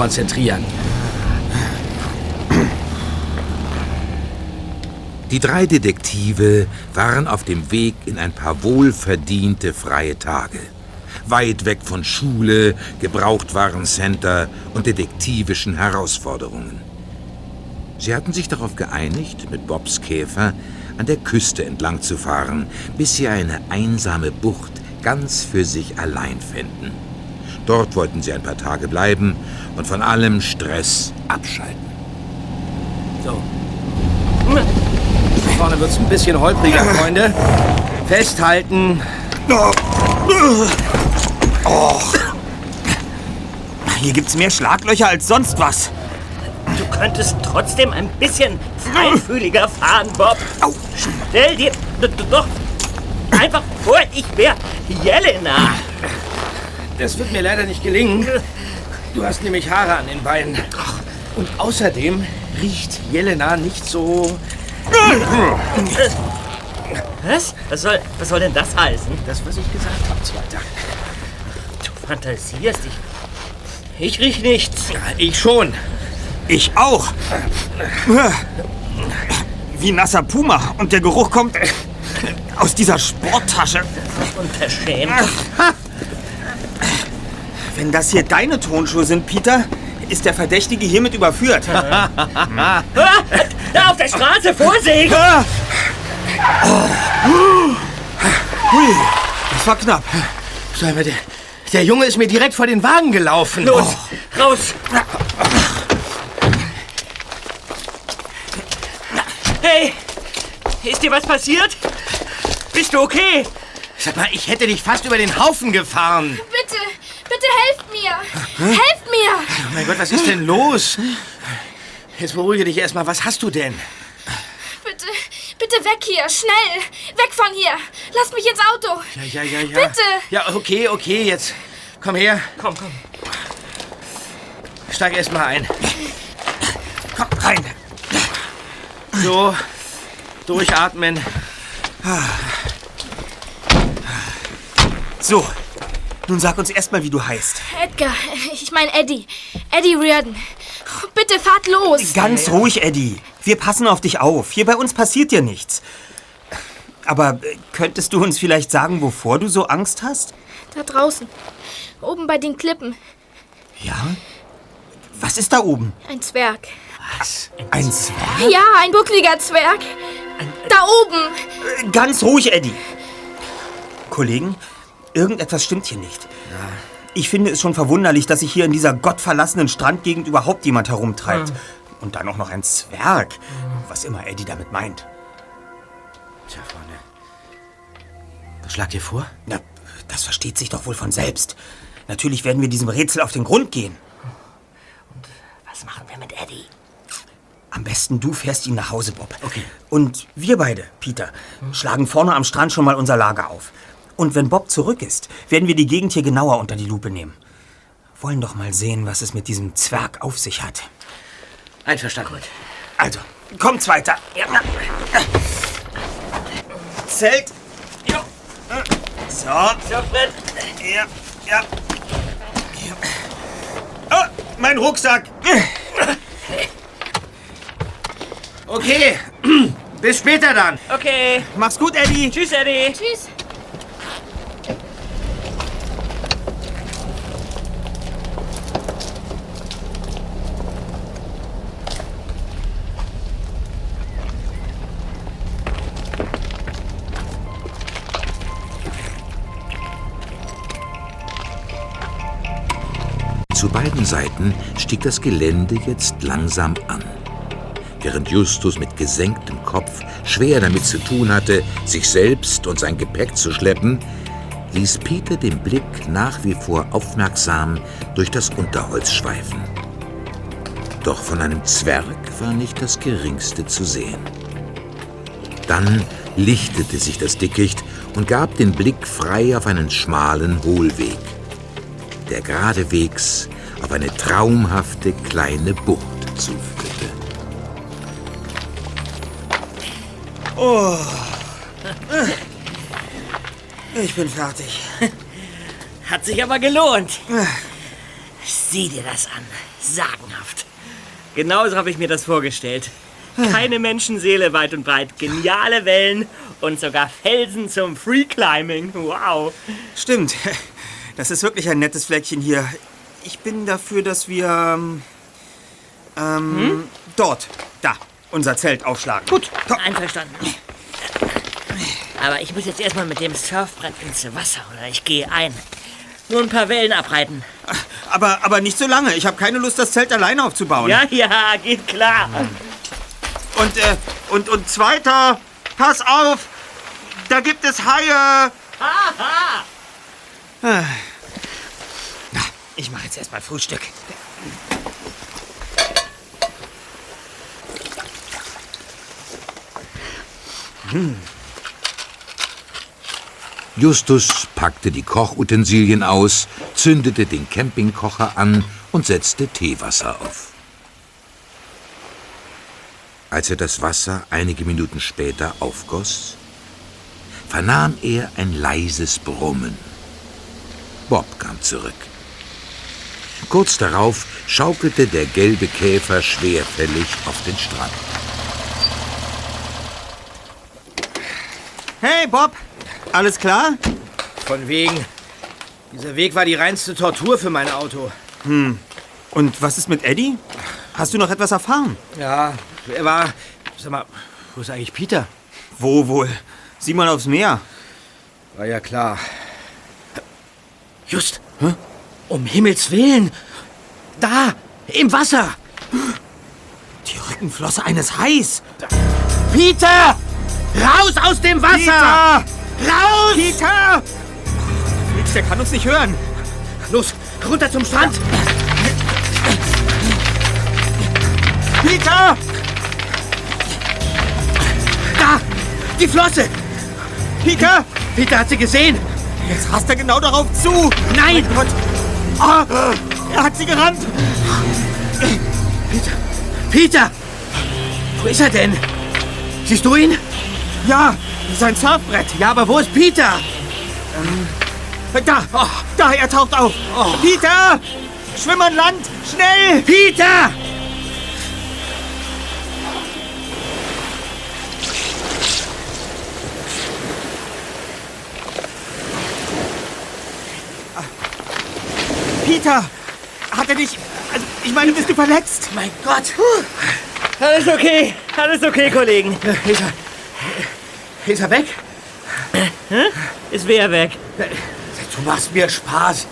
konzentrieren. Die drei Detektive waren auf dem Weg in ein paar wohlverdiente freie Tage. Weit weg von Schule, Gebrauchtwarencenter und detektivischen Herausforderungen. Sie hatten sich darauf geeinigt, mit Bobs Käfer an der Küste entlang zu fahren, bis sie eine einsame Bucht ganz für sich allein fänden. Dort wollten sie ein paar Tage bleiben und von allem Stress abschalten. So. Vorne wird's ein bisschen holpriger, Freunde. Festhalten. Oh. Hier gibt's mehr Schlaglöcher als sonst was. Du könntest trotzdem ein bisschen feinfühliger fahren, Bob. Stell dir doch einfach vor, ich wäre Jelena. Das wird mir leider nicht gelingen. Du hast nämlich Haare an den Beinen. Und außerdem riecht Jelena nicht so... Was? Was soll, was soll denn das heißen? Das, was ich gesagt habe, Zweiter. Du fantasierst. Ich, ich riech nichts. Ich schon. Ich auch. Wie nasser Puma. Und der Geruch kommt aus dieser Sporttasche. Unverschämt. Wenn das hier deine Tonschuhe sind, Peter, ist der Verdächtige hiermit überführt. Ah, da auf der Straße, Vorsicht! Ah! Hui, das war knapp. Schau mal, der, der Junge ist mir direkt vor den Wagen gelaufen. Los, raus! Hey, ist dir was passiert? Bist du okay? Sag mal, ich hätte dich fast über den Haufen gefahren. Bitte, bitte helft mir! Helft mir! Oh mein Gott, was ist denn los? Jetzt beruhige dich erstmal. Was hast du denn? Bitte, bitte weg hier, schnell! Weg von hier! Lass mich ins Auto! Ja, ja, ja, ja. Bitte! Ja, okay, okay, jetzt. Komm her. Komm, komm. Steig erst mal ein. Komm rein. So, durchatmen. So, nun sag uns erstmal, wie du heißt. Edgar, ich meine Eddie. Eddie Reardon. Bitte fahrt los! Ganz ruhig, Eddie. Wir passen auf dich auf. Hier bei uns passiert dir nichts. Aber äh, könntest du uns vielleicht sagen, wovor du so Angst hast? Da draußen. Oben bei den Klippen. Ja? Was ist da oben? Ein Zwerg. Ein Zwerg? Ja, ein buckliger Zwerg. Da oben. Äh, Ganz ruhig, Eddie. Kollegen, irgendetwas stimmt hier nicht. Ich finde es schon verwunderlich, dass sich hier in dieser gottverlassenen Strandgegend überhaupt jemand herumtreibt. Und dann auch noch ein Zwerg. Was immer Eddie damit meint. Tja, Freunde. Was schlagt ihr vor? Na, das versteht sich doch wohl von selbst. Natürlich werden wir diesem Rätsel auf den Grund gehen. Was machen wir mit Eddie? Am besten du fährst ihn nach Hause, Bob. Okay. Und wir beide, Peter, schlagen vorne am Strand schon mal unser Lager auf. Und wenn Bob zurück ist, werden wir die Gegend hier genauer unter die Lupe nehmen. Wollen doch mal sehen, was es mit diesem Zwerg auf sich hat. Einverstanden. Also, komm, Zweiter. Ja. Zelt. Ja. So. So, Fred. Ja, ja. Oh, mein Rucksack. Okay, bis später dann. Okay. Mach's gut, Eddie. Tschüss, Eddie. Tschüss. Zu beiden Seiten stieg das Gelände jetzt langsam an. Während Justus mit gesenktem Kopf schwer damit zu tun hatte, sich selbst und sein Gepäck zu schleppen, ließ Peter den Blick nach wie vor aufmerksam durch das Unterholz schweifen. Doch von einem Zwerg war nicht das geringste zu sehen. Dann lichtete sich das Dickicht und gab den Blick frei auf einen schmalen Hohlweg, der geradewegs auf eine traumhafte kleine Bucht zuführte. Oh. Ich bin fertig. Hat sich aber gelohnt. Sieh dir das an. Sagenhaft. Genauso habe ich mir das vorgestellt. Keine Menschenseele weit und breit, geniale Wellen und sogar Felsen zum Freeclimbing. Wow. Stimmt. Das ist wirklich ein nettes Fleckchen hier. Ich bin dafür, dass wir ähm, ähm, dort, da, unser Zelt aufschlagen. Gut. Komm. Einverstanden. Aber ich muss jetzt erstmal mit dem Surfbrett ins Wasser oder ich gehe ein. Nur ein paar Wellen abreiten. Aber, aber nicht so lange. Ich habe keine Lust, das Zelt alleine aufzubauen. Ja, ja, geht klar. Und, äh, und, und zweiter, pass auf, da gibt es Haie. Haha. Ich mache jetzt erstmal Frühstück. Justus packte die Kochutensilien aus, zündete den Campingkocher an und setzte Teewasser auf. Als er das Wasser einige Minuten später aufgoss, vernahm er ein leises Brummen. Bob kam zurück. Kurz darauf schaukelte der gelbe Käfer schwerfällig auf den Strand. Hey, Bob, alles klar? Von wegen. Dieser Weg war die reinste Tortur für mein Auto. Und was ist mit Eddie? Hast du noch etwas erfahren? Ja, er war. Sag mal, wo ist eigentlich Peter? Wo wohl? Sieh mal aufs Meer. War ja klar. Just. Um Himmels Willen. Da, im Wasser. Die Rückenflosse eines Hais. Peter! Raus aus dem Wasser! Peter! Raus! Peter! Nix, der kann uns nicht hören. Los, runter zum Strand! Peter! Da! Die Flosse! Peter! Peter hat sie gesehen! Jetzt rast er genau darauf zu. Nein! Gott. Ah, er hat sie gerannt. Peter! Peter! Wo ist er denn? Siehst du ihn? Ja, sein Surfbrett. Ja, aber wo ist Peter? Da, da, er taucht auf. Peter! Schwimm an Land, schnell! Peter! Peter! Hat er dich... Also, ich meine, bist du verletzt? Mein Gott! Alles okay, alles okay, Kollegen. Ist er, ist er weg? Ist wer weg? Du machst mir Spaß.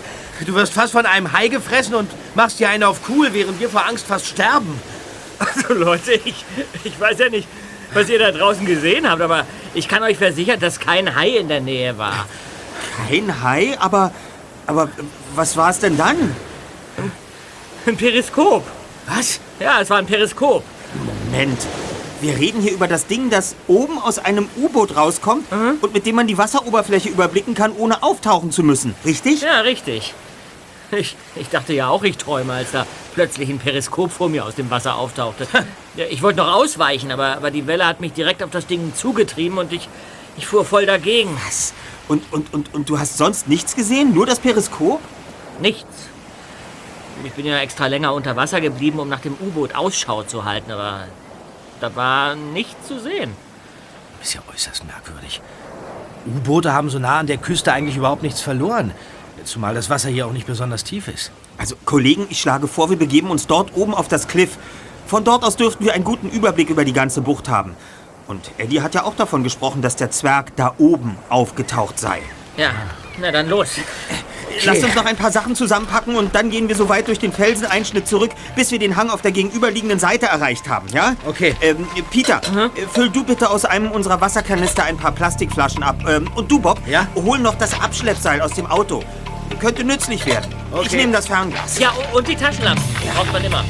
Du wirst fast von einem Hai gefressen und machst dir einen auf cool, während wir vor Angst fast sterben. Also Leute, ich, ich weiß ja nicht, was ihr da draußen gesehen habt, aber ich kann euch versichern, dass kein Hai in der Nähe war. Kein Hai, aber... Aber was war es denn dann? Ein Periskop. Was? Ja, es war ein Periskop. Moment. Wir reden hier über das Ding, das oben aus einem U-Boot rauskommt und mit dem man die Wasseroberfläche überblicken kann, ohne auftauchen zu müssen. Richtig? Ja, richtig. Ich, ich dachte ja auch, ich träume, als da plötzlich ein Periskop vor mir aus dem Wasser auftauchte. Ja, ich wollte noch ausweichen, aber, aber die Welle hat mich direkt auf das Ding zugetrieben und ich, ich fuhr voll dagegen. Was? Und, und, und, und du hast sonst nichts gesehen? Nur das Periskop? Nichts. Ich bin ja extra länger unter Wasser geblieben, um nach dem U-Boot Ausschau zu halten, aber da war nichts zu sehen. Ist ja äußerst merkwürdig. U-Boote haben so nah an der Küste eigentlich überhaupt nichts verloren. Zumal das Wasser hier auch nicht besonders tief ist. Also, Kollegen, ich schlage vor, wir begeben uns dort oben auf das Cliff. Von dort aus dürften wir einen guten Überblick über die ganze Bucht haben. Und Eddie hat ja auch davon gesprochen, dass der Zwerg da oben aufgetaucht sei. Ja, na dann los. Lasst uns noch ein paar Sachen zusammenpacken und dann gehen wir so weit durch den Felseneinschnitt zurück, bis wir den Hang auf der gegenüberliegenden Seite erreicht haben, ja? Okay. Ähm, Peter, äh, füll du bitte aus einem unserer Wasserkanister ein paar Plastikflaschen ab. Ähm, und du, Bob, Ja? hol noch das Abschleppseil aus dem Auto. Könnte nützlich werden. Ich Okay. nehme das Fernglas. Ja, und die Taschenlampen. Braucht man immer.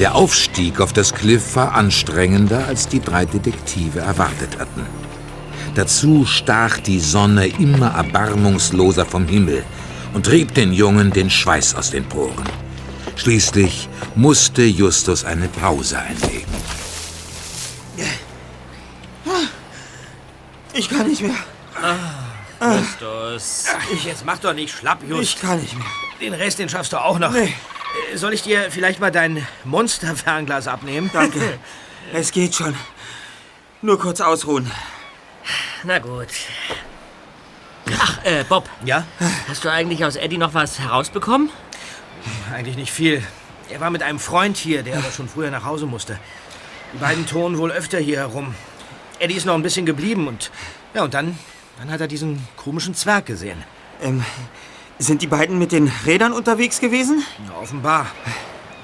Der Aufstieg auf das Kliff war anstrengender, als die drei Detektive erwartet hatten. Dazu stach die Sonne immer erbarmungsloser vom Himmel und trieb den Jungen den Schweiß aus den Poren. Schließlich musste Justus eine Pause einlegen. Ich kann nicht mehr. Justus. Ich, jetzt mach doch nicht schlapp, Just. Ich kann nicht mehr. Den Rest, den schaffst du auch noch. Nee. Soll ich dir vielleicht mal dein Monsterfernglas abnehmen? Danke. es geht schon. Nur kurz ausruhen. Na gut. Ach, äh, Bob, Ja? hast du eigentlich aus Eddie noch was herausbekommen? Eigentlich nicht viel. Er war mit einem Freund hier, der aber schon früher nach Hause musste. Die beiden turnen wohl öfter hier herum. Eddie ist noch ein bisschen geblieben und... Ja, und dann... Dann hat er diesen komischen Zwerg gesehen. Ähm, sind die beiden mit den Rädern unterwegs gewesen? Ja, offenbar.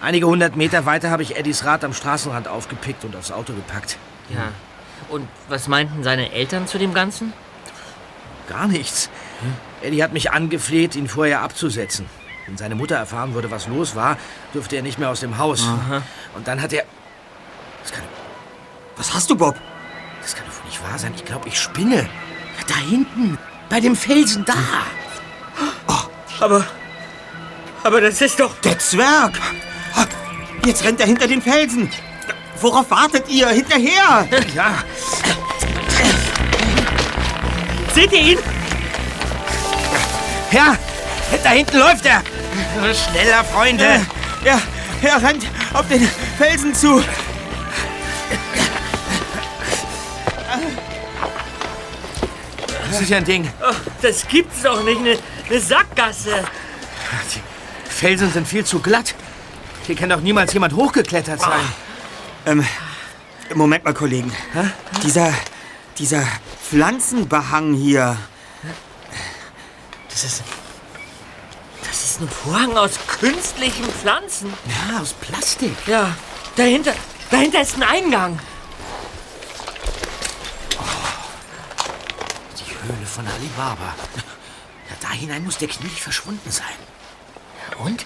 Einige hundert Meter weiter habe ich Eddies Rad am Straßenrand aufgepickt und aufs Auto gepackt. Ja. Und was meinten seine Eltern zu dem Ganzen? Gar nichts. Eddie hat mich angefleht, ihn vorher abzusetzen. Wenn seine Mutter erfahren würde, was los war, dürfte er nicht mehr aus dem Haus. Und dann hat er... Das kann, Was hast du, Bob? das kann doch wohl nicht wahr sein. Ich glaube, ich spinne. Ja, da hinten. Bei dem Felsen da. Aber. Aber das ist doch. Der Zwerg! Jetzt rennt er hinter den Felsen. Worauf wartet ihr? Hinterher! Ja, Seht ihr ihn? ja. Da hinten läuft er. Schneller, Freunde. Er, er rennt auf den Felsen zu. Das ist ja ein Ding. Oh, das gibt's doch nicht. Eine, eine Sackgasse. Die Felsen sind viel zu glatt. Hier kann doch niemals jemand hochgeklettert sein. Ähm, Moment mal, Kollegen. Dieser, dieser Pflanzenbehang hier. Das ist... Das ist ein Vorhang aus künstlichen Pflanzen. Ja, aus Plastik. Ja, dahinter. Dahinter ist ein Eingang. Die Höhle von Alibaba. Da hinein muss der Knilch verschwunden sein. Und?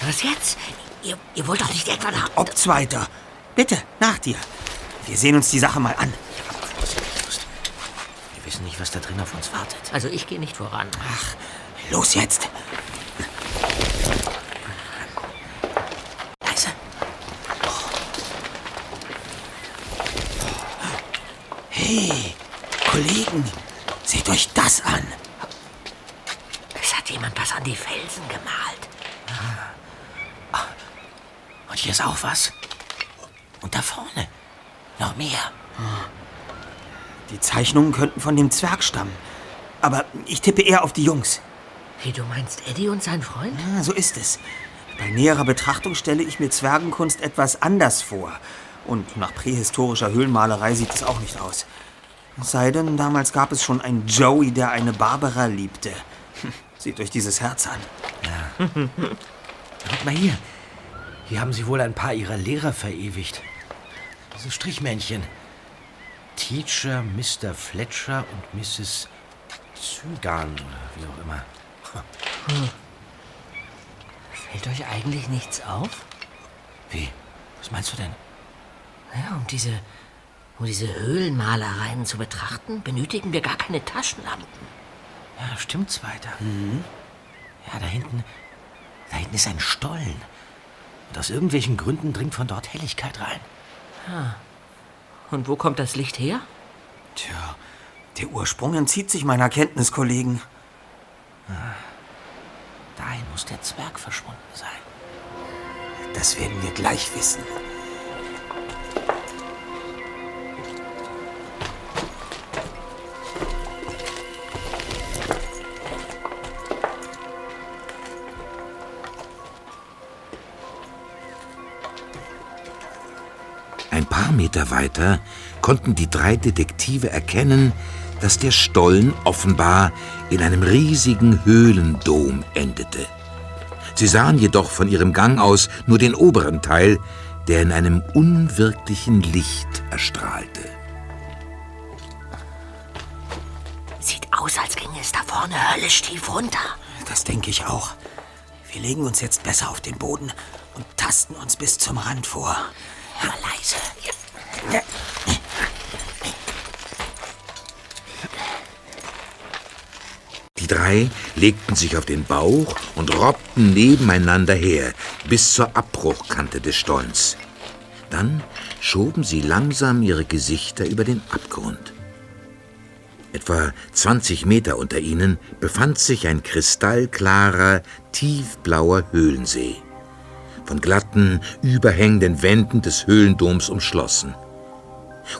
Was jetzt? Ihr, ihr wollt doch nicht etwa nach. Ob's weiter. Bitte, nach dir. Wir sehen uns die Sache mal an. Wir wissen nicht, was da drin auf uns wartet. Also ich gehe nicht voran. Ach, los jetzt. Leise. Hey, Kollegen, seht euch das an. Es hat jemand was an die Felsen gemalt. Und hier ist auch was. Und da vorne. Noch mehr. Die Zeichnungen könnten von dem Zwerg stammen. Aber ich tippe eher auf die Jungs. Wie, du meinst Eddie und sein Freund? Ja, so ist es. Bei näherer Betrachtung stelle ich mir Zwergenkunst etwas anders vor. Und nach prähistorischer Höhlenmalerei sieht es auch nicht aus. Es sei denn, damals gab es schon einen Joey, der eine Barbara liebte. Hm, Seht euch dieses Herz an. Guck mal hier. Hier haben sie wohl ein paar ihrer Lehrer verewigt. Diese Strichmännchen. Teacher, Mr. Fletcher und Mrs. Zygan oder wie auch immer. Fällt euch eigentlich nichts auf? Wie? Was meinst du denn? Ja, um diese, um diese Höhlenmalereien zu betrachten, benötigen wir gar keine Taschenlampen. Ja, stimmt's weiter. Ja, da hinten, da hinten ist ein Stollen. Und aus irgendwelchen Gründen dringt von dort Helligkeit rein. Und wo kommt das Licht her? Tja, der Ursprung entzieht sich meiner Kenntnis, Kollegen. Dahin muss der Zwerg verschwunden sein. Das werden wir gleich wissen. Ein paar Meter weiter konnten die drei Detektive erkennen, dass der Stollen offenbar in einem riesigen Höhlendom endete. Sie sahen jedoch von ihrem Gang aus nur den oberen Teil, der in einem unwirklichen Licht erstrahlte. Sieht aus, als ginge es da vorne höllisch tief runter. Das denke ich auch. Wir legen uns jetzt besser auf den Boden und tasten uns bis zum Rand vor. Hör leise. Die drei legten sich auf den Bauch und robbten nebeneinander her bis zur Abbruchkante des Stollens. Dann schoben sie langsam ihre Gesichter über den Abgrund. Etwa 20 Meter unter ihnen befand sich ein kristallklarer, tiefblauer Höhlensee, von glatten, überhängenden Wänden des Höhlendoms umschlossen.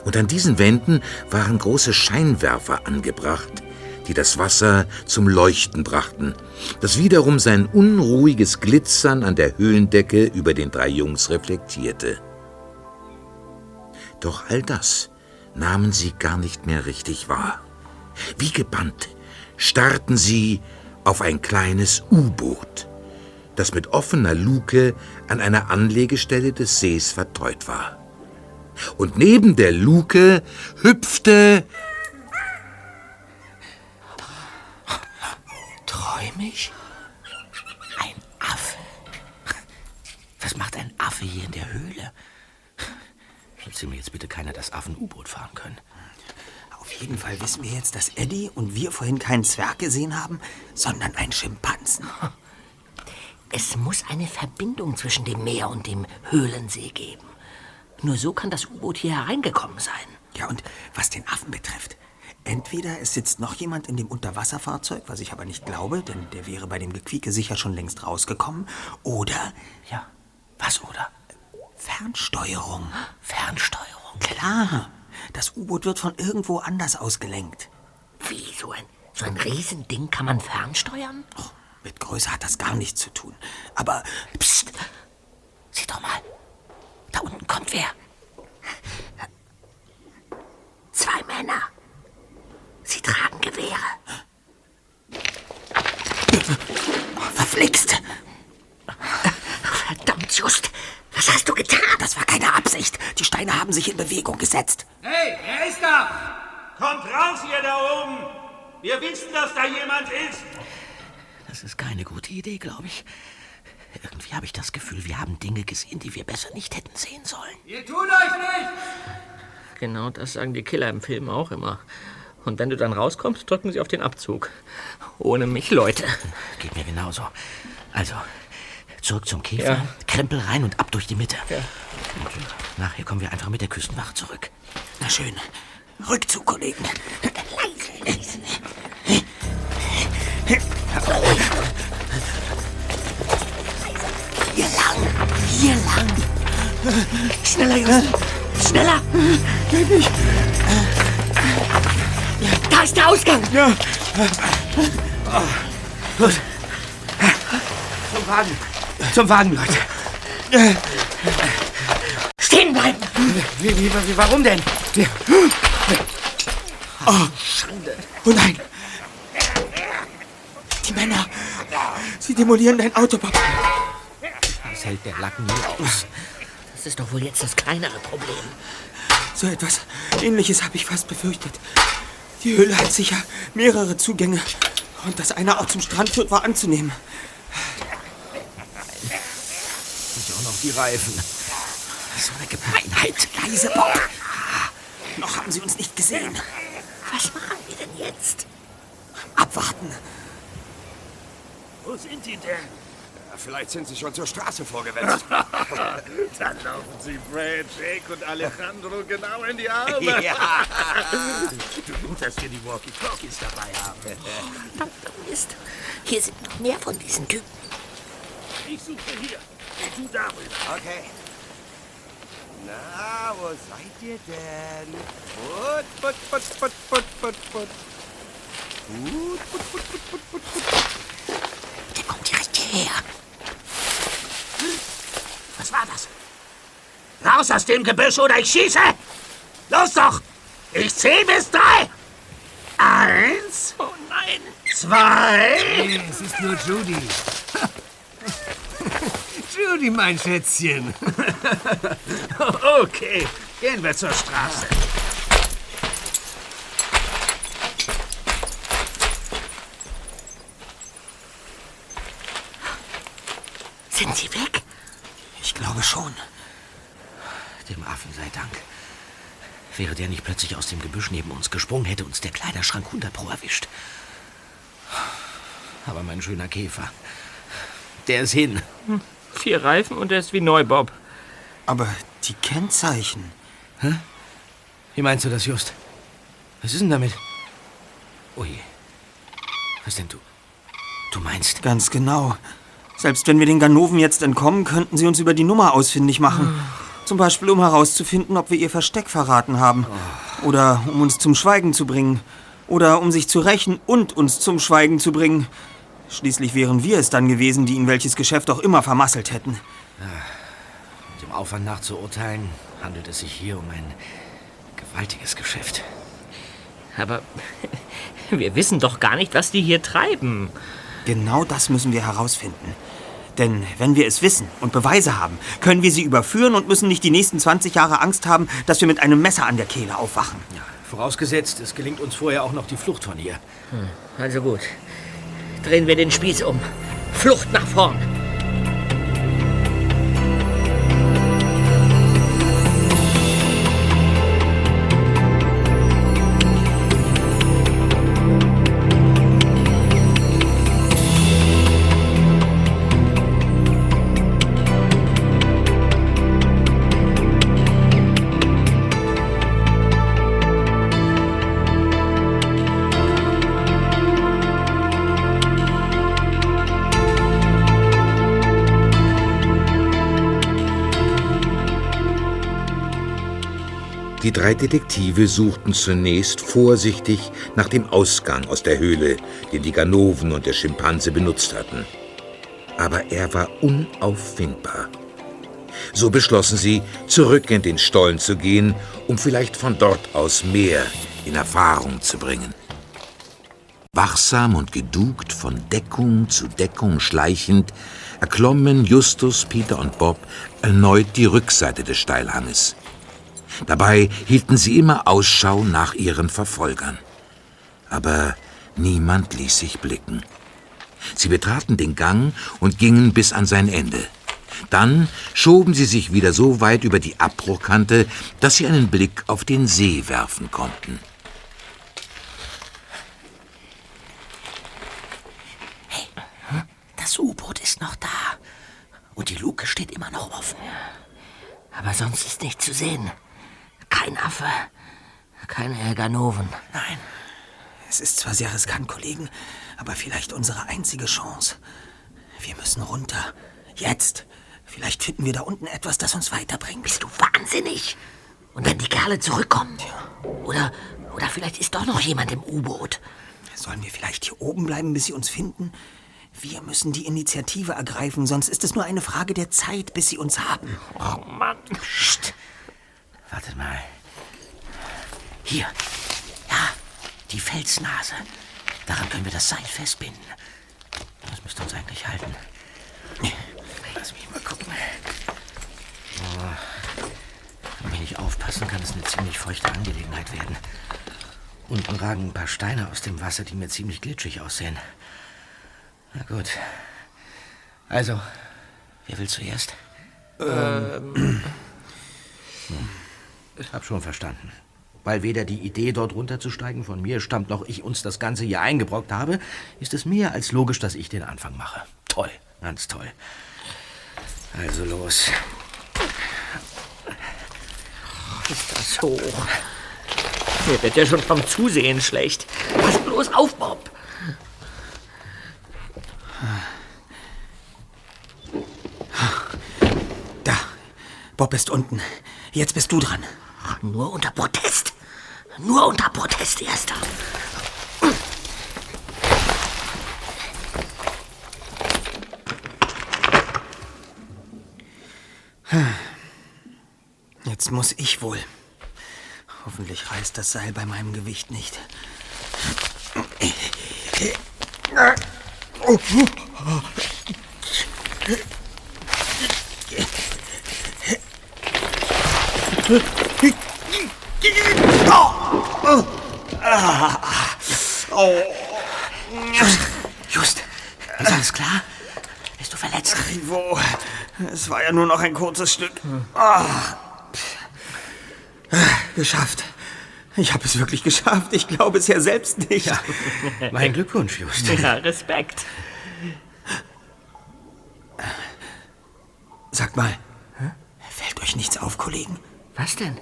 Und an diesen Wänden waren große Scheinwerfer angebracht, die das Wasser zum Leuchten brachten, das wiederum sein unruhiges Glitzern an der Höhlendecke über den drei Jungs reflektierte. Doch all das nahmen sie gar nicht mehr richtig wahr. Wie gebannt starrten sie auf ein kleines U-Boot, das mit offener Luke an einer Anlegestelle des Sees vertreut war. Und neben der Luke hüpfte Träum ich? Ein Affe. Was macht ein Affe hier in der Höhle? Erzähl mir jetzt bitte keiner, dass Affen U-Boot fahren können. Auf jeden Fall wissen wir jetzt, dass Eddie und wir vorhin keinen Zwerg gesehen haben, sondern einen Schimpansen. Es muss eine Verbindung zwischen dem Meer und dem Höhlensee geben. Nur so kann das U-Boot hier hereingekommen sein. Ja, und was den Affen betrifft, entweder es sitzt noch jemand in dem Unterwasserfahrzeug, was ich aber nicht glaube, denn der wäre bei dem Gequieke sicher schon längst rausgekommen, oder Ja, was oder? Fernsteuerung. Fernsteuerung. Klar, das U-Boot wird von irgendwo anders ausgelenkt. Wie, so ein, so ein Riesending kann man fernsteuern? Oh, mit Größe hat das gar nichts zu tun. Aber Psst! Sieh doch mal. Da unten kommt wer. Zwei Männer. Sie tragen Gewehre. verflixt, Verdammt, Just. Was hast du getan? das war keine Absicht. Die Steine haben sich in Bewegung gesetzt. Hey, wer ist da? Kommt raus, ihr da oben! Wir wissen, dass da jemand ist! Das ist keine gute Idee, glaube ich. Irgendwie habe ich das Gefühl, wir haben Dinge gesehen, die wir besser nicht hätten sehen sollen. Ihr tut euch nicht! Genau das sagen die Killer im Film auch immer. Und wenn du dann rauskommst, drücken sie auf den Abzug. Ohne mich, Leute. Geht mir genauso. Also, zurück zum Käfer, Krempel rein und ab durch die Mitte. Und nachher kommen wir einfach mit der Küstenwache zurück. Na schön. Rückzug, Kollegen. Leise, leise. Hier lang. Schneller, Just. Schneller. Geht nicht. Da ist der Ausgang. Zum Wagen. Zum Wagen, Leute. Stehen bleiben. Wie, wie, wie, warum denn? Wir, Oh nein. Die Männer. Sie demolieren dein Auto, Bob. Das hält der Lacken nie aus. Das ist doch wohl jetzt das kleinere Problem. So etwas Ähnliches habe ich fast befürchtet. Die Höhle hat sicher mehrere Zugänge. Und dass einer auch zum Strand führt, war anzunehmen. Ich auch noch die Reifen. So eine Gemeinheit. Leise, Bob. Noch haben sie uns nicht gesehen. Was machen wir denn jetzt? Abwarten. Wo sind die denn? Vielleicht sind sie schon zur Straße vorgewetzt. Dann laufen sie Fred, Jake und Alejandro genau in die Arme. ja. Gut, dass wir die Walkie-Talkies dabei haben. Verdammter Mist. Hier sind noch mehr von diesen Typen. Ich suche hier. Du darüber. Okay. Na, wo seid ihr denn? Put, put, put, put, put, put, put. Put, put, put, put, put, put, put. Hierher. Was war das? Raus aus dem Gebüsch oder ich schieße! Los doch! Ich zähle bis drei! Eins. Oh nein. Zwei. Es ist nur Judy. Judy, mein Schätzchen. Okay, gehen wir zur Straße. Sind sie weg? Ich glaube schon. Dem Affen sei Dank. Wäre der nicht plötzlich aus dem Gebüsch neben uns gesprungen, hätte uns der Kleiderschrank 100 Pro erwischt. Aber mein schöner Käfer, der ist hin. Vier Reifen und er ist wie neu, Bob. Aber die Kennzeichen. Wie meinst du das, Just? Was ist denn damit? Ui. Was denn du? Du meinst? Ganz genau. Selbst wenn wir den Ganoven jetzt entkommen, könnten sie uns über die Nummer ausfindig machen. Zum Beispiel, um herauszufinden, ob wir ihr Versteck verraten haben. Oder um uns zum Schweigen zu bringen. Oder um sich zu rächen und uns zum Schweigen zu bringen. Schließlich wären wir es dann gewesen, die ihn welches Geschäft auch immer vermasselt hätten. Dem Aufwand nach zu urteilen, handelt es sich hier um ein gewaltiges Geschäft. Aber wir wissen doch gar nicht, was die hier treiben. Genau das müssen wir herausfinden. Denn wenn wir es wissen und Beweise haben, können wir sie überführen und müssen nicht die nächsten 20 Jahre Angst haben, dass wir mit einem Messer an der Kehle aufwachen. Ja, vorausgesetzt, es gelingt uns vorher auch noch die Flucht von hier. Also gut. Drehen wir den Spieß um. Flucht nach vorn. Drei Detektive suchten zunächst vorsichtig nach dem Ausgang aus der Höhle, den die Ganoven und der Schimpanse benutzt hatten. Aber er war unauffindbar. So beschlossen sie, zurück in den Stollen zu gehen, um vielleicht von dort aus mehr in Erfahrung zu bringen. Wachsam und gedugt von Deckung zu Deckung schleichend, erklommen Justus, Peter und Bob erneut die Rückseite des Steilhanges. Dabei hielten sie immer Ausschau nach ihren Verfolgern. Aber niemand ließ sich blicken. Sie betraten den Gang und gingen bis an sein Ende. Dann schoben sie sich wieder so weit über die Abbruchkante, dass sie einen Blick auf den See werfen konnten. Das U-Boot ist noch da. Und die Luke steht immer noch offen. Aber sonst ist nichts zu sehen. Kein Affe. Keine Ganoven. Nein. Es ist zwar sehr riskant, Kollegen, aber vielleicht unsere einzige Chance. Wir müssen runter. Jetzt. Vielleicht finden wir da unten etwas, das uns weiterbringt. Bist du wahnsinnig? Und wenn die Kerle zurückkommen? Oder, oder vielleicht ist doch noch jemand im U-Boot. Sollen wir vielleicht hier oben bleiben, bis sie uns finden? Wir müssen die Initiative ergreifen, sonst ist es nur eine Frage der Zeit, bis sie uns haben. Oh Mann. Psst. Wartet mal. Hier. Ja, die Felsnase. Daran können wir das Seil festbinden. Das müsste uns eigentlich halten. Lass mich mal gucken. Oh. Wenn wir nicht aufpassen, kann es eine ziemlich feuchte Angelegenheit werden. Unten ragen ein paar Steine aus dem Wasser, die mir ziemlich glitschig aussehen. Na gut. Also, wer will zuerst? Ähm. Ich hab schon verstanden. Weil weder die Idee, dort runterzusteigen, von mir stammt, noch ich uns das Ganze hier eingebrockt habe, ist es mehr als logisch, dass ich den Anfang mache. Toll, ganz toll. Also los. Ist das hoch? Mir wird ja schon vom Zusehen schlecht. Pass bloß auf, Bob. Da. Bob ist unten. Jetzt bist du dran. Nur unter Protest. Nur unter Protest, Erster. Jetzt muss ich wohl. Hoffentlich reißt das Seil bei meinem Gewicht nicht. Just, just, ist alles klar? Bist du verletzt? Wo? Es war ja nur noch ein kurzes Stück. Ah. Ah, Geschafft. Ich habe es wirklich geschafft. Ich glaube es ja selbst nicht. Mein Glückwunsch, Just. Ja, Respekt. Sagt mal, fällt euch nichts auf, Kollegen? Was denn?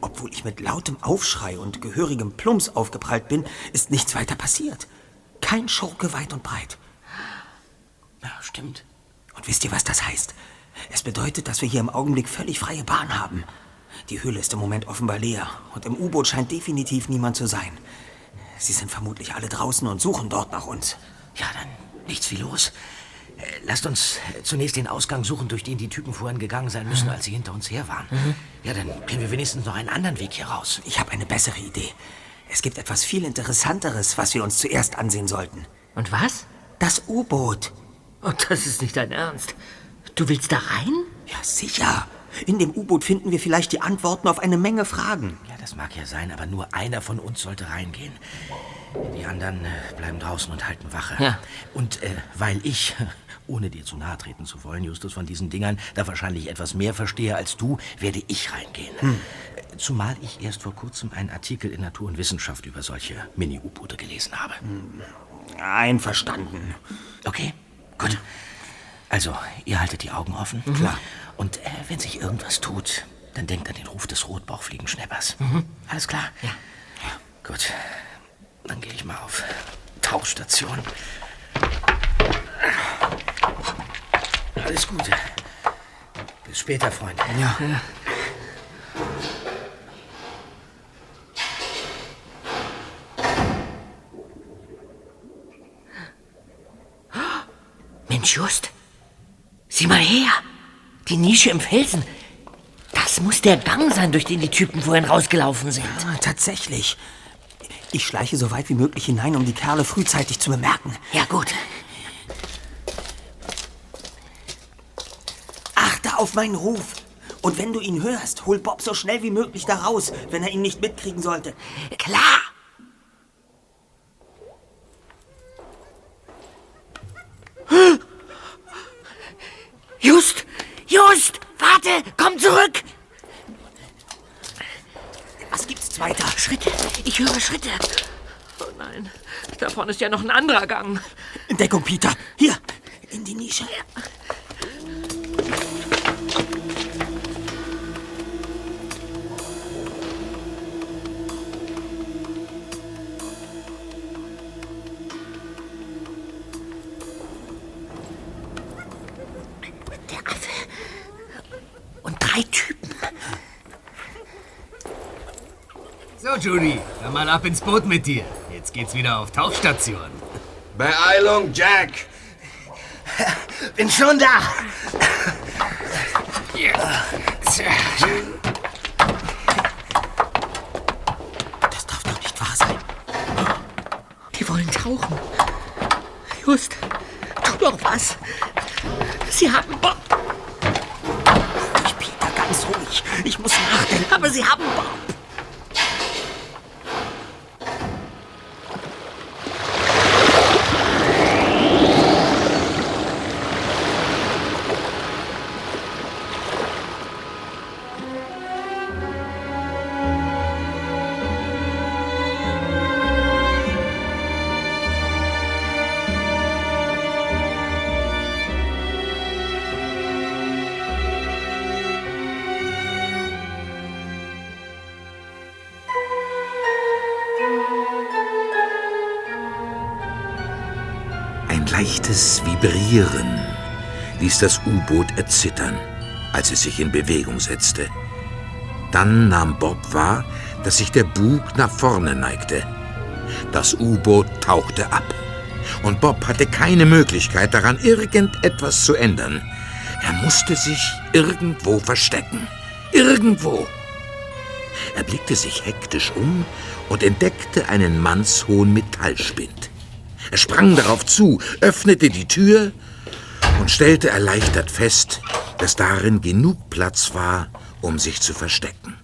Obwohl ich mit lautem Aufschrei und gehörigem Plumps aufgeprallt bin, ist nichts weiter passiert. Kein Schurke weit und breit. Ja, stimmt. Und wisst ihr, was das heißt? Es bedeutet, dass wir hier im Augenblick völlig freie Bahn haben. Die Höhle ist im Moment offenbar leer und im U-Boot scheint definitiv niemand zu sein. Sie sind vermutlich alle draußen und suchen dort nach uns. Ja, dann nichts wie los. Äh, Lasst uns äh, zunächst den Ausgang suchen, durch den die Typen vorhin gegangen sein müssen, als sie hinter uns her waren. Ja, dann kennen wir wenigstens noch einen anderen Weg hier raus. Ich habe eine bessere Idee. Es gibt etwas viel Interessanteres, was wir uns zuerst ansehen sollten. Und was? Das U-Boot. Oh, das ist nicht dein Ernst. Du willst da rein? Ja, sicher. In dem U-Boot finden wir vielleicht die Antworten auf eine Menge Fragen. Ja, das mag ja sein, aber nur einer von uns sollte reingehen. Die anderen äh, bleiben draußen und halten Wache. Ja. Und äh, weil ich, ohne dir zu nahe treten zu wollen, Justus, von diesen Dingern da wahrscheinlich etwas mehr verstehe als du, werde ich reingehen. Äh, Zumal ich erst vor kurzem einen Artikel in Natur und Wissenschaft über solche Mini-U-Boote gelesen habe. Einverstanden. Okay, gut. Also, ihr haltet die Augen offen. Klar. Und äh, wenn sich irgendwas tut, dann denkt an den Ruf des Rotbauchfliegenschneppers. Alles klar? Ja. Gut. Dann gehe ich mal auf Tauchstation. Alles Gute. Bis später, Freunde. Ja. Mensch, Just. Sieh mal her. Die Nische im Felsen. Das muss der Gang sein, durch den die Typen vorhin rausgelaufen sind. Ah, tatsächlich. Ich schleiche so weit wie möglich hinein, um die Kerle frühzeitig zu bemerken. Ja, gut. Achte auf meinen Ruf. Und wenn du ihn hörst, hol Bob so schnell wie möglich da raus, wenn er ihn nicht mitkriegen sollte. Klar. Just! Just! Warte! Komm zurück! Was gibt's weiter? Schritte! Ich höre Schritte! Oh nein, da vorne ist ja noch ein anderer Gang. In Deckung, Peter. Hier, in die Nische. Der Drei Typen. So, Judy, dann mal ab ins Boot mit dir. Jetzt geht's wieder auf Tauchstation. Beeilung, Jack! Bin schon da. Das Vibrieren ließ das U-Boot erzittern, als es sich in Bewegung setzte. Dann nahm Bob wahr, dass sich der Bug nach vorne neigte. Das U-Boot tauchte ab. Und Bob hatte keine Möglichkeit daran, irgendetwas zu ändern. Er musste sich irgendwo verstecken. Irgendwo. Er blickte sich hektisch um und entdeckte einen mannshohen Metallspind. Er sprang darauf zu, öffnete die Tür und stellte erleichtert fest, dass darin genug Platz war, um sich zu verstecken.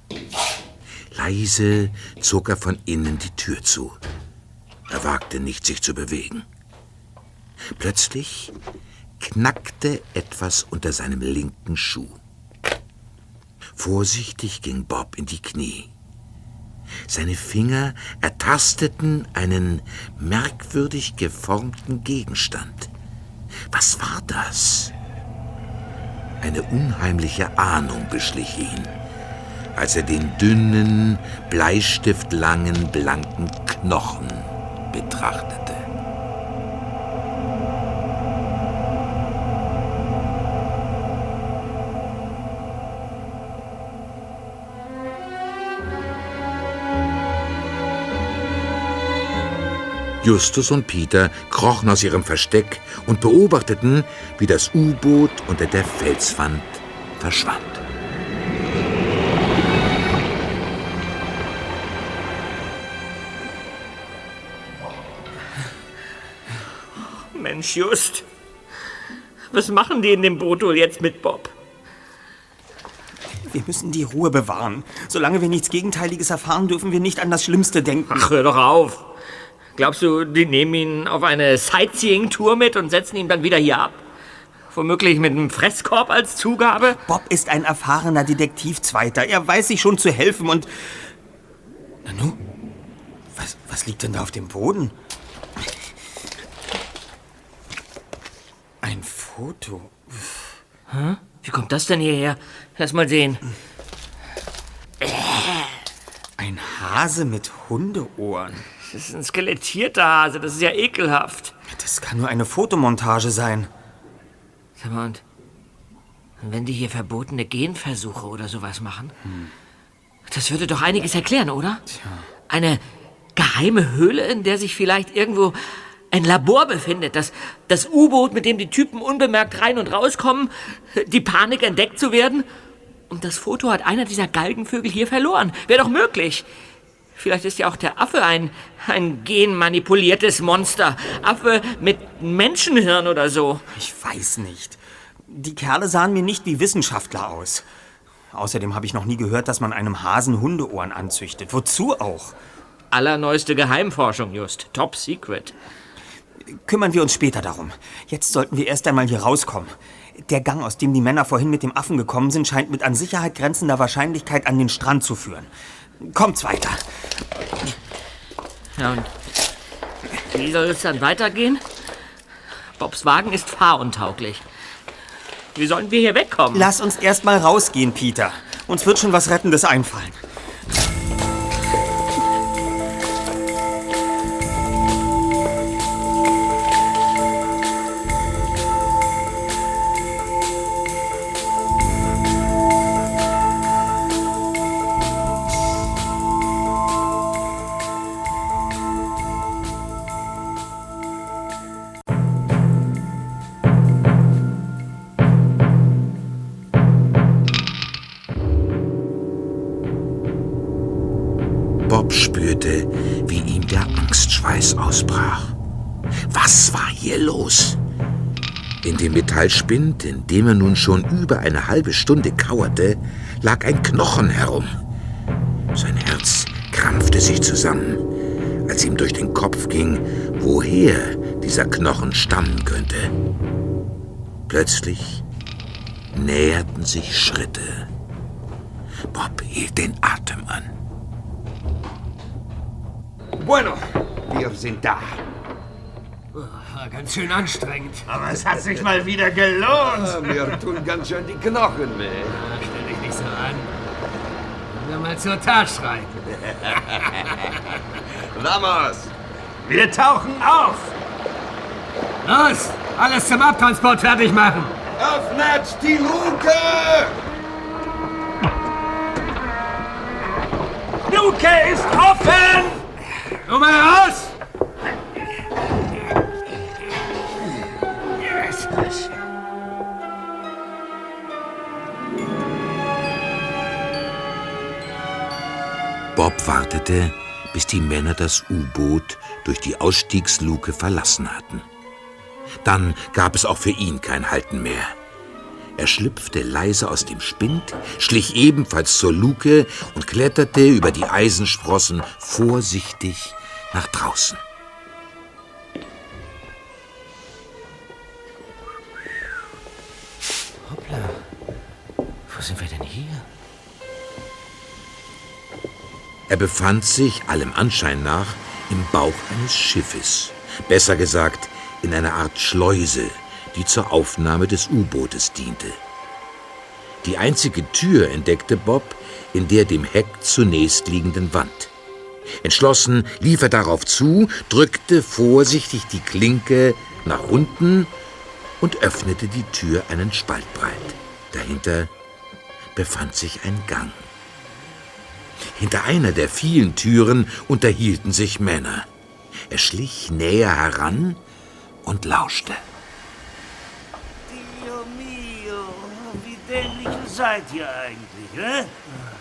Leise zog er von innen die Tür zu. Er wagte nicht, sich zu bewegen. Plötzlich knackte etwas unter seinem linken Schuh. Vorsichtig ging Bob in die Knie. Seine Finger ertasteten einen merkwürdig geformten Gegenstand. Was war das? Eine unheimliche Ahnung beschlich ihn, als er den dünnen, bleistiftlangen, blanken Knochen betrachtete. Justus und Peter krochen aus ihrem Versteck und beobachteten, wie das U-Boot unter der Felswand verschwand. Mensch, Just. Was machen die in dem Boot wohl jetzt mit Bob? Wir müssen die Ruhe bewahren. Solange wir nichts Gegenteiliges erfahren, dürfen wir nicht an das Schlimmste denken. Ach, hör doch auf. Glaubst du, die nehmen ihn auf eine Sightseeing-Tour mit und setzen ihn dann wieder hier ab? Womöglich mit einem Fresskorb als Zugabe? Bob ist ein erfahrener Detektivzweiter. Er weiß sich schon zu helfen und... Nanu, was, was liegt denn da auf dem Boden? Ein Foto. Hä? Wie kommt das denn hierher? Lass mal sehen. Ein Hase mit Hundeohren. Das ist ein skelettierter Hase, das ist ja ekelhaft. Das kann nur eine Fotomontage sein. Sag mal, und wenn die hier verbotene Genversuche oder sowas machen? Das würde doch einiges erklären, oder? Eine geheime Höhle, in der sich vielleicht irgendwo ein Labor befindet. Das, das U-Boot, mit dem die Typen unbemerkt rein und rauskommen, die Panik entdeckt zu werden. Und das Foto hat einer dieser Galgenvögel hier verloren. Wäre doch möglich. Vielleicht ist ja auch der Affe ein, ein genmanipuliertes Monster. Affe mit Menschenhirn oder so. Ich weiß nicht. Die Kerle sahen mir nicht wie Wissenschaftler aus. Außerdem habe ich noch nie gehört, dass man einem Hasen Hundeohren anzüchtet. Wozu auch? Allerneueste Geheimforschung, just. Top secret. Kümmern wir uns später darum. Jetzt sollten wir erst einmal hier rauskommen. Der Gang, aus dem die Männer vorhin mit dem Affen gekommen sind, scheint mit an Sicherheit grenzender Wahrscheinlichkeit an den Strand zu führen. Kommt's weiter. Ja, und wie soll es dann weitergehen? Bobs Wagen ist fahruntauglich. Wie sollen wir hier wegkommen? Lass uns erst mal rausgehen, Peter. Uns wird schon was Rettendes einfallen. Angstschweiß ausbrach. Was war hier los? In dem Metallspind, in dem er nun schon über eine halbe Stunde kauerte, lag ein Knochen herum. Sein Herz krampfte sich zusammen, als ihm durch den Kopf ging, woher dieser Knochen stammen könnte. Plötzlich näherten sich Schritte. Bob hielt den Atem an. Bueno, wir sind da. War ganz schön anstrengend. Aber es hat sich mal wieder gelohnt. Ah, Mir tun ganz schön die Knochen weh. Ah, Stell dich nicht so an. Wollen wir mal zur Tat schreiten? Vamos! Wir tauchen auf. Los, alles zum Abtransport fertig machen. Öffnet die Luke! Luke ist offen. Komm mal raus! Bob wartete, bis die Männer das U-Boot durch die Ausstiegsluke verlassen hatten. Dann gab es auch für ihn kein Halten mehr. Er schlüpfte leise aus dem Spind, schlich ebenfalls zur Luke und kletterte über die Eisensprossen vorsichtig nach draußen. Hoppla, wo sind wir denn hier? Er befand sich allem Anschein nach im Bauch eines Schiffes, besser gesagt in einer Art Schleuse, die zur Aufnahme des U-Bootes diente. Die einzige Tür entdeckte Bob in der dem Heck zunächst liegenden Wand. Entschlossen lief er darauf zu, drückte vorsichtig die Klinke nach unten und öffnete die Tür einen Spalt breit. Dahinter befand sich ein Gang. Hinter einer der vielen Türen unterhielten sich Männer. Er schlich näher heran und lauschte. Wie dämlich seid ihr eigentlich, hä?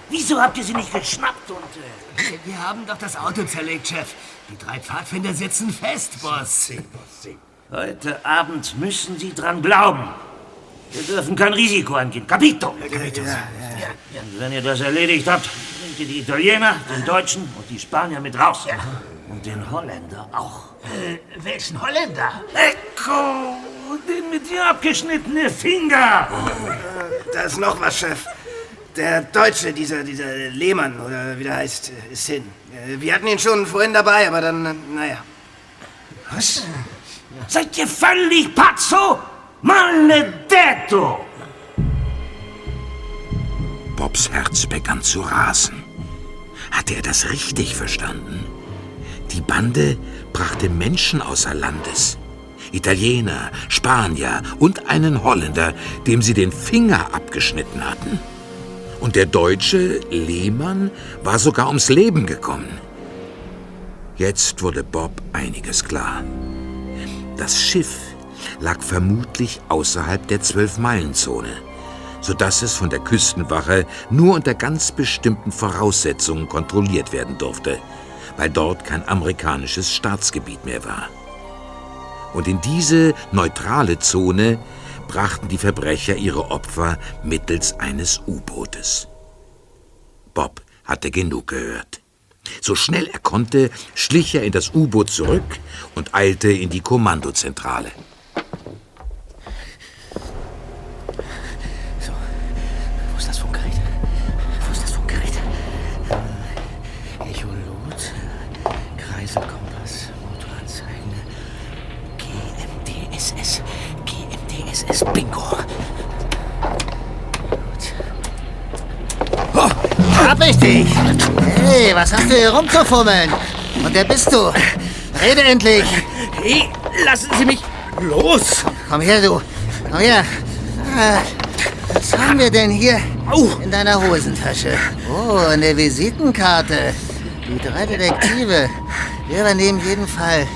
Wieso habt ihr sie nicht geschnappt und... Äh Wir haben doch das Auto zerlegt, Chef. Die drei Pfadfinder sitzen fest, Boss. Heute Abend müssen Sie dran glauben. Wir dürfen kein Risiko eingehen. Capito? Und wenn ihr das erledigt habt, nehmt ihr die Italiener, den Deutschen und die Spanier mit raus. Und den Holländer auch. Äh, welchen Holländer? Ecco, den mit dir abgeschnittene Finger. Da ist noch was, Chef. Der Deutsche, dieser, dieser Lehmann, oder wie der heißt, ist hin. Äh, Wir hatten ihn schon vorhin dabei, aber dann, äh, naja. Was? Seid ihr völlig pazzo? Maledetto! Bobs Herz begann zu rasen. Hatte er das richtig verstanden? Die Bande brachte Menschen außer Landes. Italiener, Spanier und einen Holländer, dem sie den Finger abgeschnitten hatten. Und der Deutsche, Lehmann, war sogar ums Leben gekommen. Jetzt wurde Bob einiges klar. Das Schiff lag vermutlich außerhalb der Zwölf-Meilen-Zone, sodass es von der Küstenwache nur unter ganz bestimmten Voraussetzungen kontrolliert werden durfte, weil dort kein amerikanisches Staatsgebiet mehr war. Und in diese neutrale Zone brachten die Verbrecher ihre Opfer mittels eines U-Bootes. Bob hatte genug gehört. So schnell er konnte, schlich er in das U-Boot zurück und eilte in die Kommandozentrale. Hey, was hast du hier rumzufummeln? Und wer bist du? Rede endlich! Hey, lassen Sie mich los! Komm her, du! Komm her! Ah, Was haben wir denn hier in deiner Hosentasche? Oh, eine Visitenkarte. Die drei Detektive. Wir übernehmen jeden Fall.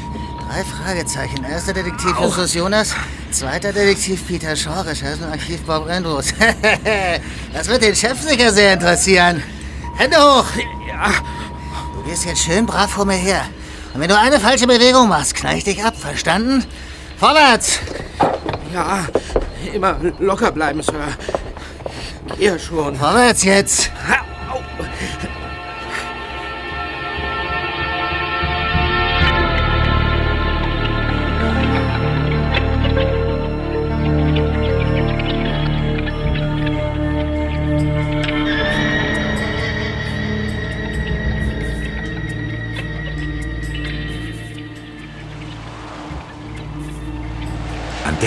Drei Fragezeichen. Erster Detektiv Justus Jonas. Zweiter Detektiv Peter Shaw. Recherchenarchiv Bob Andrews. das wird den Chef sicher sehr interessieren. Hände hoch! Du gehst jetzt schön brav vor mir her. Und wenn du eine falsche Bewegung machst, knall ich dich ab. Verstanden? Vorwärts! Ja, immer locker bleiben, Sir. Ihr schon. Vorwärts jetzt! An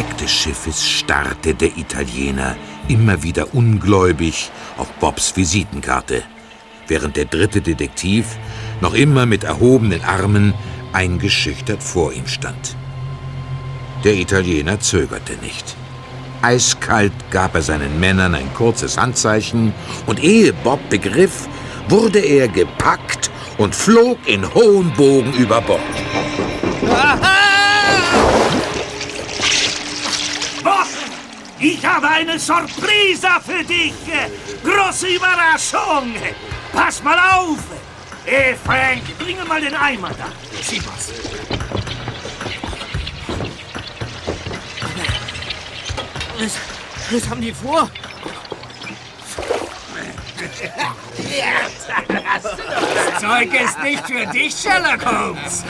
Deck des Schiffes starrte der Italiener immer wieder ungläubig auf Bobs Visitenkarte, während der dritte Detektiv noch immer mit erhobenen Armen eingeschüchtert vor ihm stand. Der Italiener zögerte nicht. Eiskalt gab er seinen Männern ein kurzes Handzeichen und ehe Bob begriff, wurde er gepackt und flog in hohem Bogen über Bord. Bob, ich habe eine Surprise für dich. Große Überraschung. Pass mal auf. Hey, Frank, bringe mal den Eimer da. Sie, Boss. Was, was haben die vor? Das Zeug ist nicht für dich, Sherlock Holmes.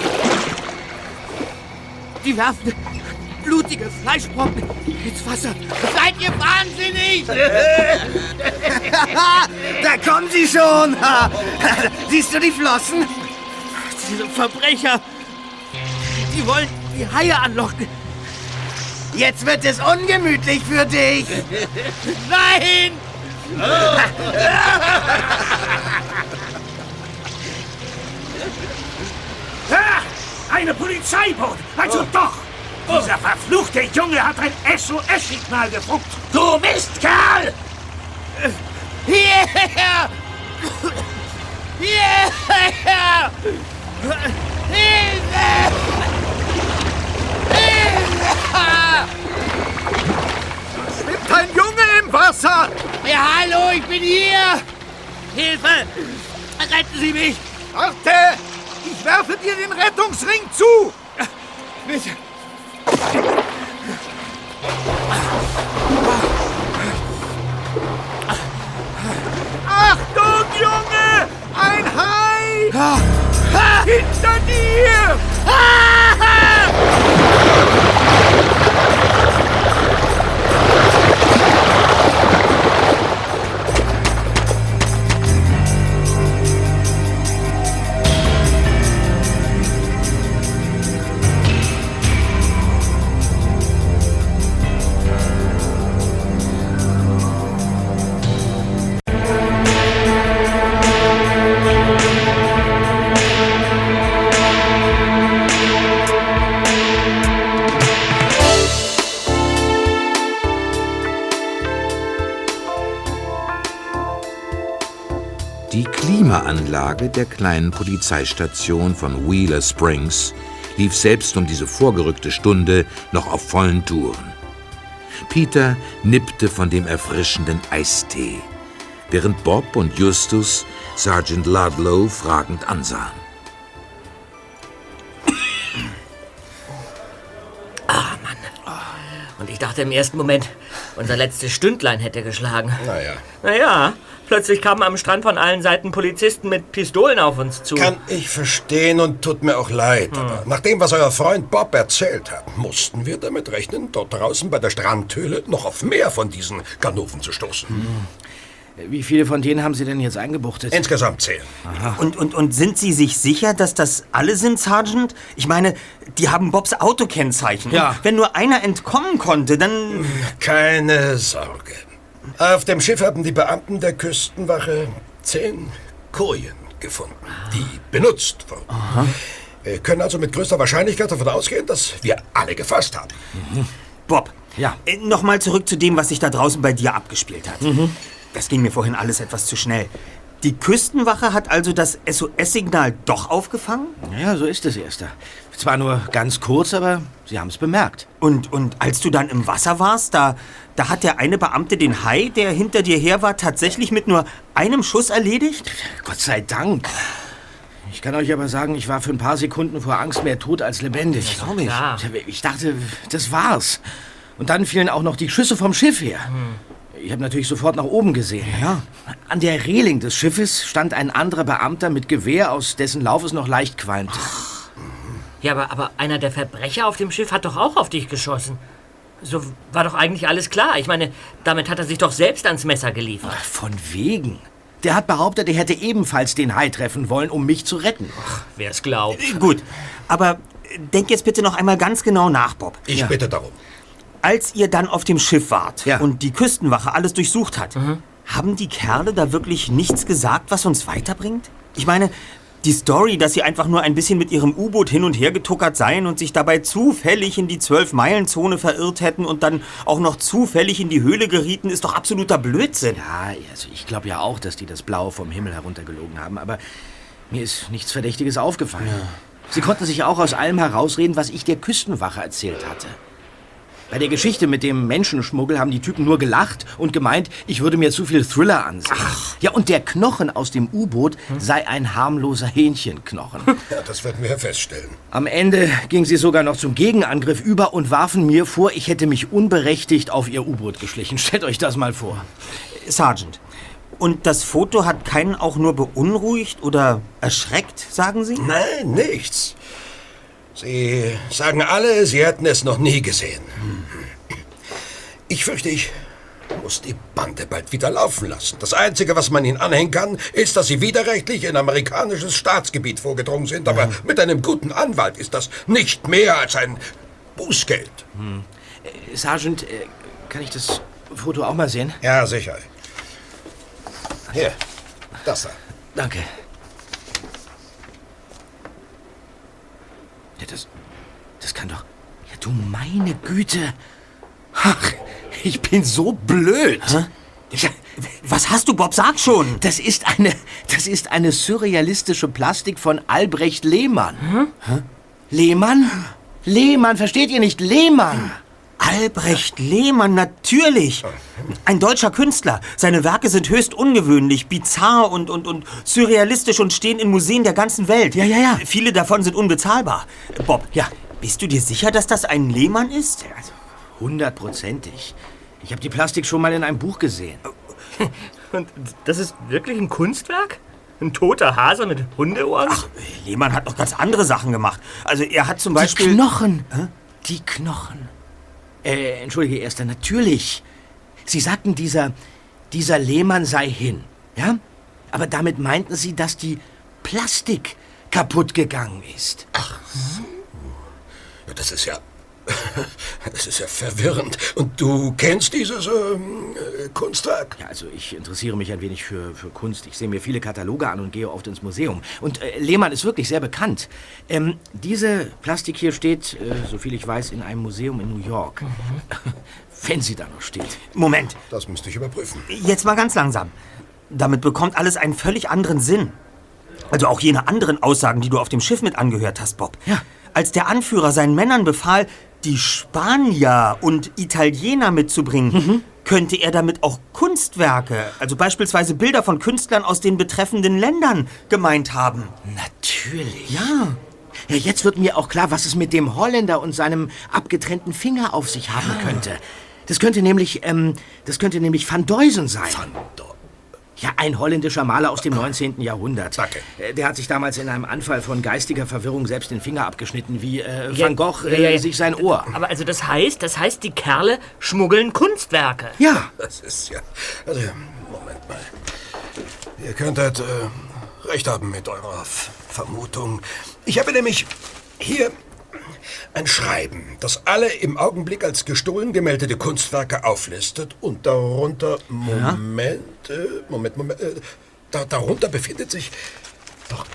Die werfen blutige Fleischbrocken ins Wasser. Seid ihr wahnsinnig? da kommen sie schon. Siehst du die Flossen? Diese Verbrecher, die wollen die Haie anlocken. Jetzt wird es ungemütlich für dich. Nein! Ah, eine Polizeiboot! Also doch! Dieser verfluchte Junge hat ein SOS-Signal gefunkt! Du Mistkerl! Hierher! Hierher! Hilfe! Hilfe! Schwimmt ein Junge im Wasser! Ja, hallo, ich bin hier! Hilfe! Retten Sie mich! Warte! Ich werfe dir den Rettungsring zu! Bitte! Achtung, Junge! Ein Hai! Hinter dir! Die Klimaanlage der kleinen Polizeistation von Wheeler Springs lief selbst um diese vorgerückte Stunde noch auf vollen Touren. Peter nippte von dem erfrischenden Eistee, während Bob und Justus Sergeant Ludlow fragend ansahen. Und ich dachte im ersten Moment, unser letztes Stündlein hätte geschlagen. Naja. Naja, plötzlich kamen am Strand von allen Seiten Polizisten mit Pistolen auf uns zu. Kann ich verstehen und tut mir auch leid. Aber nach dem, was euer Freund Bob erzählt hat, mussten wir damit rechnen, dort draußen bei der Strandhöhle noch auf mehr von diesen Ganoven zu stoßen. Wie viele von denen haben Sie denn jetzt eingebuchtet? Insgesamt zehn. Und, und, und sind Sie sich sicher, dass das alle sind, Sergeant? Ich meine, die haben Bobs Autokennzeichen. Ja. Wenn nur einer entkommen konnte, dann... Keine Sorge. Auf dem Schiff haben die Beamten der Küstenwache zehn Kojen gefunden, die benutzt wurden. Wir können also mit größter Wahrscheinlichkeit davon ausgehen, dass wir alle gefasst haben. Bob, Ja. äh, nochmal zurück zu dem, was sich da draußen bei dir abgespielt hat. Das ging mir vorhin alles etwas zu schnell. Die Küstenwache hat also das SOS-Signal doch aufgefangen? Ja, so ist es, Erster. Zwar nur ganz kurz, aber Sie haben es bemerkt. Und, und als du dann im Wasser warst, da, da hat der eine Beamte den Hai, der hinter dir her war, tatsächlich mit nur einem Schuss erledigt? Gott sei Dank. Ich kann euch aber sagen, ich war für ein paar Sekunden vor Angst mehr tot als lebendig. glaub ich. Klar. Ich dachte, das war's. Und dann fielen auch noch die Schüsse vom Schiff her. Ich habe natürlich sofort nach oben gesehen. Ja. An der Reling des Schiffes stand ein anderer Beamter mit Gewehr, aus dessen Lauf es noch leicht qualmte. Ja, aber, aber einer der Verbrecher auf dem Schiff hat doch auch auf dich geschossen. So war doch eigentlich alles klar. Ich meine, damit hat er sich doch selbst ans Messer geliefert. Von wegen. Der hat behauptet, er hätte ebenfalls den Hai treffen wollen, um mich zu retten. Wer es glaubt. Gut, aber denk jetzt bitte noch einmal ganz genau nach, Bob. Ich bitte darum. Als ihr dann auf dem Schiff wart Ja. und die Küstenwache alles durchsucht hat, haben die Kerle da wirklich nichts gesagt, was uns weiterbringt? Ich meine, die Story, dass sie einfach nur ein bisschen mit ihrem U-Boot hin und her getuckert seien und sich dabei zufällig in die Zwölf-Meilen-Zone verirrt hätten und dann auch noch zufällig in die Höhle gerieten, ist doch absoluter Blödsinn. Ja, also ich glaube ja auch, dass die das Blau vom Himmel heruntergelogen haben, aber mir ist nichts Verdächtiges aufgefallen. Sie konnten sich auch aus allem herausreden, was ich der Küstenwache erzählt hatte. Bei der Geschichte mit dem Menschenschmuggel haben die Typen nur gelacht und gemeint, ich würde mir zu viel Thriller ansehen. Ja, und der Knochen aus dem U-Boot sei ein harmloser Hähnchenknochen. Ja, das werden wir feststellen. Am Ende ging sie sogar noch zum Gegenangriff über und warfen mir vor, ich hätte mich unberechtigt auf ihr U-Boot geschlichen. Stellt euch das mal vor. Sergeant, und das Foto hat keinen auch nur beunruhigt oder erschreckt, sagen Sie? Nein, nichts. Sie sagen alle, Sie hätten es noch nie gesehen. Ich fürchte, ich muss die Bande bald wieder laufen lassen. Das Einzige, was man ihnen anhängen kann, ist, dass sie widerrechtlich in amerikanisches Staatsgebiet vorgedrungen sind. Aber mit einem guten Anwalt ist das nicht mehr als ein Bußgeld. Hm. Äh, Sergeant, äh, kann ich das Foto auch mal sehen? Ja, sicher. Hier, das da. Danke. Ja, das, das kann doch... Ja, du meine Güte. Ach, ich bin so blöd. Ja, was hast du, Bob? Sag schon. Das ist eine, das ist eine surrealistische Plastik von Albrecht Lehmann. Hm? Lehmann? Lehmann, versteht ihr nicht? Lehmann. Albrecht Lehmann, natürlich. Ein deutscher Künstler. Seine Werke sind höchst ungewöhnlich, bizarr und, und, und surrealistisch und stehen in Museen der ganzen Welt. Ja, ja, ja. Viele davon sind unbezahlbar. Bob, ja, bist du dir sicher, dass das ein Lehmann ist? Also, hundertprozentig. Ich habe die Plastik schon mal in einem Buch gesehen. Und das ist wirklich ein Kunstwerk? Ein toter Hase mit Hundeohren? Ach, Lehmann hat noch ganz andere Sachen gemacht. Also er hat zum Beispiel... Die Knochen. Hä? Die Knochen. Äh, entschuldige, Erster, natürlich. Sie sagten, dieser, dieser Lehmann sei hin, ja? Aber damit meinten Sie, dass die Plastik kaputt gegangen ist. Ach so. Ja, das ist ja... Das ist ja verwirrend. Und du kennst dieses ähm, äh, Kunstwerk? Ja, also ich interessiere mich ein wenig für, für Kunst. Ich sehe mir viele Kataloge an und gehe oft ins Museum. Und äh, Lehmann ist wirklich sehr bekannt. Ähm, diese Plastik hier steht, äh, soviel ich weiß, in einem Museum in New York. Mhm. Wenn sie da noch steht. Moment. Das müsste ich überprüfen. Jetzt mal ganz langsam. Damit bekommt alles einen völlig anderen Sinn. Also auch jene anderen Aussagen, die du auf dem Schiff mit angehört hast, Bob. Ja. Als der Anführer seinen Männern befahl, die Spanier und Italiener mitzubringen, mhm. könnte er damit auch Kunstwerke, also beispielsweise Bilder von Künstlern aus den betreffenden Ländern, gemeint haben. Natürlich. Ja. Ja, jetzt wird mir auch klar, was es mit dem Holländer und seinem abgetrennten Finger auf sich haben könnte. Das könnte nämlich, ähm, das könnte nämlich Van Duysen sein. Van Duysen? Ja, ein holländischer Maler aus dem 19. Jahrhundert. Danke. Äh, Der hat sich damals in einem Anfall von geistiger Verwirrung selbst den Finger abgeschnitten, wie äh, Van Gogh äh, ja, ja, ja. sich sein Ohr. Aber also das heißt, das heißt, die Kerle schmuggeln Kunstwerke. Ja. Das ist ja... Also, Moment mal. Ihr könntet äh, recht haben mit eurer Vermutung. Ich habe nämlich hier ein Schreiben, das alle im Augenblick als gestohlen gemeldete Kunstwerke auflistet und darunter... Moment, äh, Moment, Moment. Äh, da, darunter befindet sich doch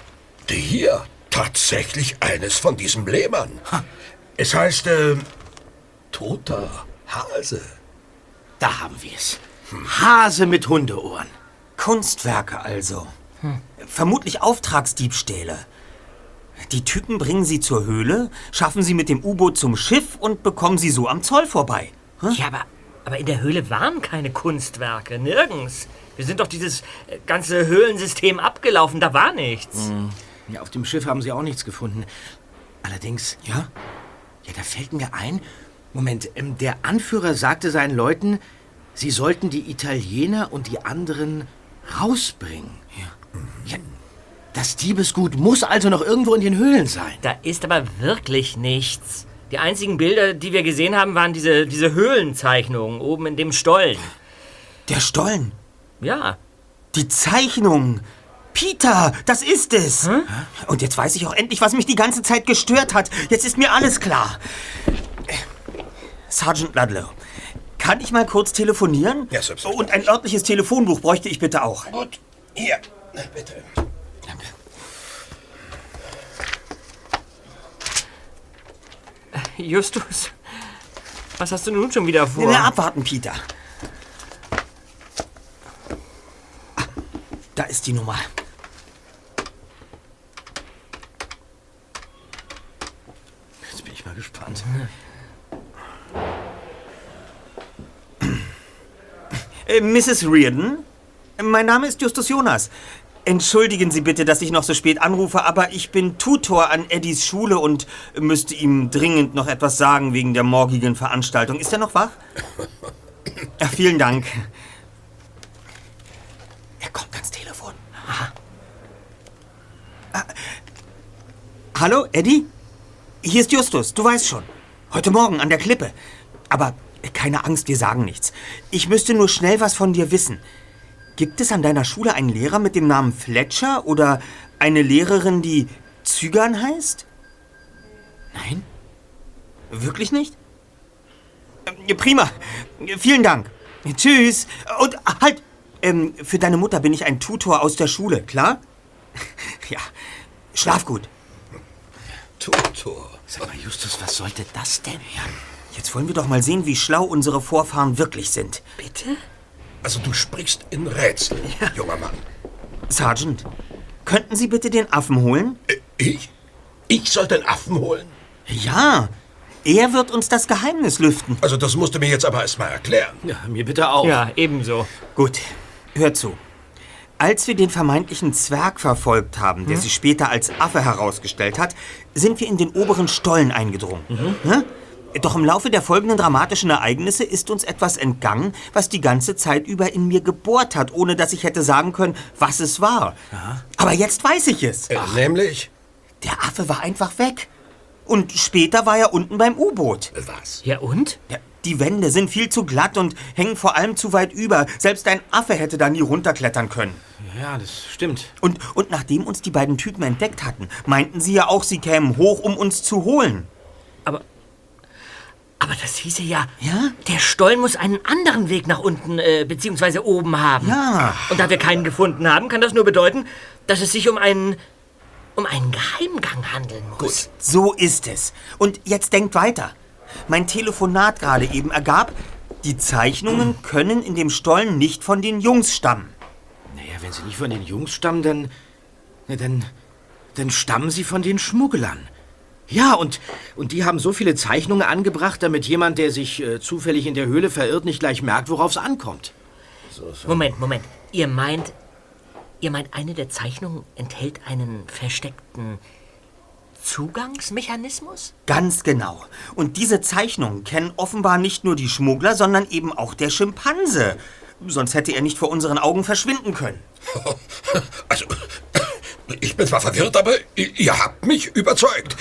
hier tatsächlich eines von diesem Lehmann. Es heißt, äh, toter Hase. Da haben wir es. Hase mit Hundeohren. Kunstwerke also. Vermutlich Auftragsdiebstähle. Die Typen bringen sie zur Höhle, schaffen sie mit dem U-Boot zum Schiff und bekommen sie so am Zoll vorbei. Hm? Ja, aber, aber in der Höhle waren keine Kunstwerke. Nirgends. Wir sind doch dieses äh, ganze Höhlensystem abgelaufen. Da war nichts. Hm. Ja, auf dem Schiff haben sie auch nichts gefunden. Allerdings, Ja? ja, da fällt mir ein. Moment, ähm, der Anführer sagte seinen Leuten, sie sollten die Italiener und die anderen rausbringen. Ja. ja das Diebesgut muss also noch irgendwo in den Höhlen sein. Da ist aber wirklich nichts. Die einzigen Bilder, die wir gesehen haben, waren diese, diese Höhlenzeichnungen oben in dem Stollen. Der Stollen. Ja. Die Zeichnung. Peter, das ist es. Und jetzt weiß ich auch endlich, was mich die ganze Zeit gestört hat. Jetzt ist mir alles klar. Sergeant Ludlow, kann ich mal kurz telefonieren? Ja, selbstverständlich. Und ein örtliches Telefonbuch bräuchte ich bitte auch. Gut, hier, bitte. Justus, was hast du nun schon wieder vor? Na, abwarten, Peter. Ah, da ist die Nummer. Jetzt bin ich mal gespannt. Äh, Mrs. Reardon? Mein Name ist Justus Jonas. Entschuldigen Sie bitte, dass ich noch so spät anrufe, aber ich bin Tutor an Eddies Schule und müsste ihm dringend noch etwas sagen wegen der morgigen Veranstaltung. Ist er noch wach? Ja, vielen Dank. Er kommt ans Telefon. Aha. Ah, hallo, Eddie? Hier ist Justus, du weißt schon. Heute Morgen an der Klippe. Aber Keine Angst, wir sagen nichts. Ich müsste nur schnell was von dir wissen. Gibt es an deiner Schule einen Lehrer mit dem Namen Fletcher oder eine Lehrerin, die Zügern heißt? Nein? Wirklich nicht? Äh, Prima. Vielen Dank. Tschüss. Und halt, ähm, für deine Mutter bin ich ein Tutor aus der Schule, klar? Ja. Schlaf gut. Tutor. Sag mal, Justus, was sollte das denn? Ja. Jetzt wollen wir doch mal sehen, wie schlau unsere Vorfahren wirklich sind. Bitte? Also du sprichst in Rätseln, junger Mann. Sergeant, könnten Sie bitte den Affen holen? Äh, ich? Ich soll den Affen holen? Ja, er wird uns das Geheimnis lüften. Also das musst du mir jetzt aber erstmal erklären. Ja, mir bitte auch. Ja, ebenso. Gut, hör zu. Als wir den vermeintlichen Zwerg verfolgt haben, der sich später als Affe herausgestellt hat, sind wir in den oberen Stollen eingedrungen. Ne? Doch im Laufe der folgenden dramatischen Ereignisse ist uns etwas entgangen, was die ganze Zeit über in mir gebohrt hat, ohne dass ich hätte sagen können, was es war. Aber jetzt weiß ich es. Äh, nämlich? Der Affe war einfach weg. Und später war er unten beim U-Boot. Was? Ja und? Ja, die Wände sind viel zu glatt und hängen vor allem zu weit über. Selbst ein Affe hätte da nie runterklettern können. Ja, das stimmt. Und, und nachdem uns die beiden Typen entdeckt hatten, meinten sie ja auch, sie kämen hoch, um uns zu holen. Aber. Das hieße ja. Ja? Der Stollen muss einen anderen Weg nach unten, äh, beziehungsweise oben haben. Ja. Und da wir keinen gefunden haben, kann das nur bedeuten, dass es sich um einen. um einen Geheimgang handeln muss. So ist es. Und jetzt denkt weiter. Mein Telefonat gerade eben ergab, die Zeichnungen können in dem Stollen nicht von den Jungs stammen. Naja, wenn sie nicht von den Jungs stammen, dann. Na, dann. Dann stammen sie von den Schmugglern. Ja, und, und die haben so viele Zeichnungen angebracht, damit jemand, der sich äh, zufällig in der Höhle verirrt, nicht gleich merkt, worauf es ankommt. Moment, Moment. Ihr meint. Ihr meint, eine der Zeichnungen enthält einen versteckten Zugangsmechanismus? Ganz genau. Und diese Zeichnungen kennen offenbar nicht nur die Schmuggler, sondern eben auch der Schimpanse. Sonst hätte er nicht vor unseren Augen verschwinden können. Also, ich bin zwar verwirrt, aber ihr habt mich überzeugt.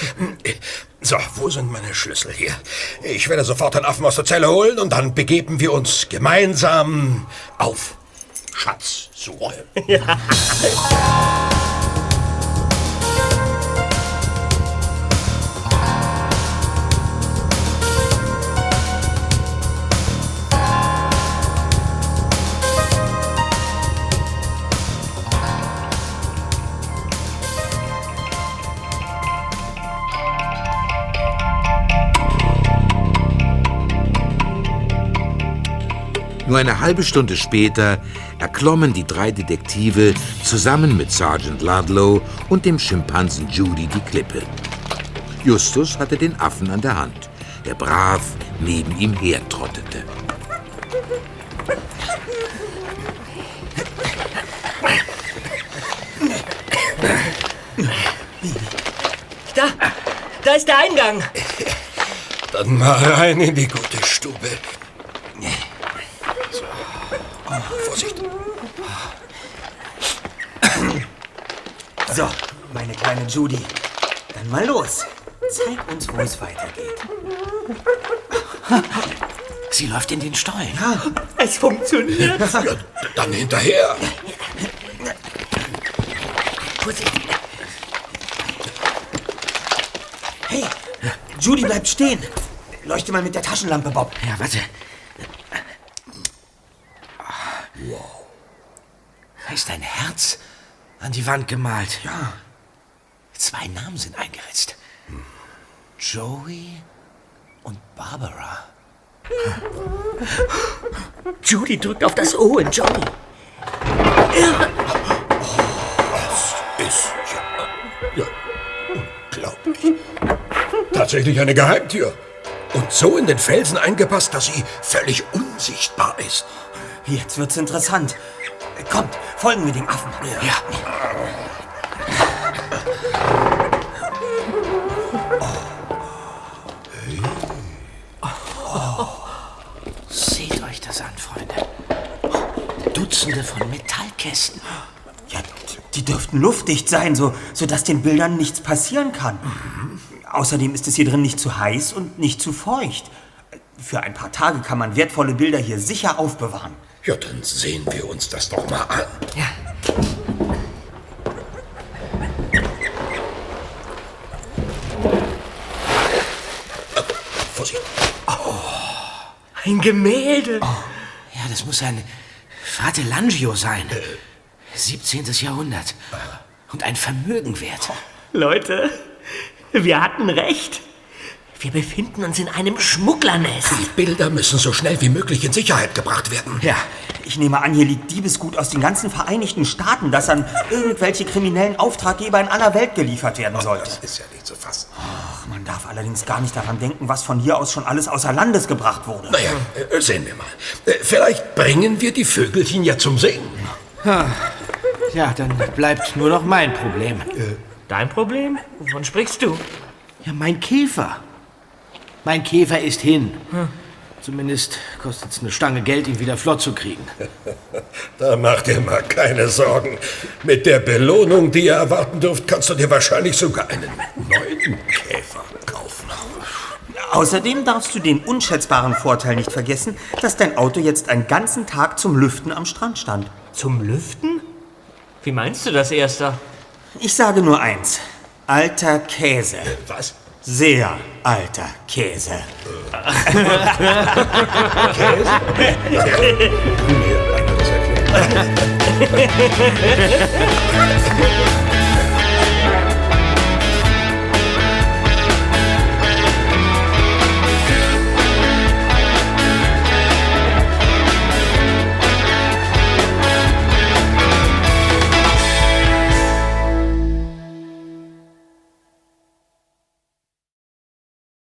So, wo sind meine Schlüssel hier? Ich werde sofort den Affen aus der Zelle holen und dann begeben wir uns gemeinsam auf Schatzsuche. Nur eine halbe Stunde später erklommen die drei Detektive zusammen mit Sergeant Ludlow und dem Schimpansen Judy die Klippe. Justus hatte den Affen an der Hand, der brav neben ihm hertrottete. Da! Da ist der Eingang! Dann mal rein in die gute Stube. So. Vorsicht. So, meine kleine Judy. Dann mal los. Zeig uns, wo es weitergeht. Sie läuft in den Stollen. Es funktioniert! Ja, dann hinterher. Hey, Judy bleibt stehen. Leuchte mal mit der Taschenlampe, Bob. Ja, warte. Da ist ein Herz an die Wand gemalt. Ja. Zwei Namen sind eingeritzt. Joey und Barbara. Judy drückt auf das O in Johnny. Ist ja, ja unglaublich. Tatsächlich eine Geheimtür. Und so in den Felsen eingepasst, dass sie völlig unsichtbar ist. Jetzt wird's interessant. Kommt, folgen wir dem Affen. Ja. Seht Dutzende von Metallkästen. Ja, die dürften luftdicht sein, so, sodass den Bildern nichts passieren kann. Außerdem ist es hier drin nicht zu heiß und nicht zu feucht. Für ein paar Tage kann man wertvolle Bilder hier sicher aufbewahren. Ja, dann sehen wir uns das doch mal an. Ja. Vorsicht. Ein Gemälde. Ja, das muss ein Fratelangio sein. 17. Jahrhundert. Und ein Vermögen wert. Leute, wir hatten recht. Wir befinden uns in einem Schmugglernest. Die Bilder müssen so schnell wie möglich in Sicherheit gebracht werden. Ja, ich nehme an, hier liegt Diebesgut aus den ganzen Vereinigten Staaten, das an irgendwelche kriminellen Auftraggeber in aller Welt geliefert werden sollte. Das ist ja nicht zu fassen. Ach, man darf allerdings gar nicht daran denken, was von hier aus schon alles außer Landes gebracht wurde. Naja, äh, sehen wir mal. Äh, Vielleicht bringen wir die Vögelchen ja zum Singen. Ja, dann bleibt nur noch mein Problem. Dein Problem? Wovon sprichst du? Ja, mein Käfer. Mein Käfer ist hin. Zumindest kostet es eine Stange Geld, ihn wieder flott zu kriegen. Da mach dir mal keine Sorgen. Mit der Belohnung, die ihr erwarten dürft, kannst du dir wahrscheinlich sogar einen neuen Käfer kaufen. Außerdem darfst du den unschätzbaren Vorteil nicht vergessen, dass dein Auto jetzt einen ganzen Tag zum Lüften am Strand stand. Zum Lüften? Wie meinst du das, Erster? Ich sage nur eins. Alter Käse. Was? Sehr alter Käse. Mir einer das erklären.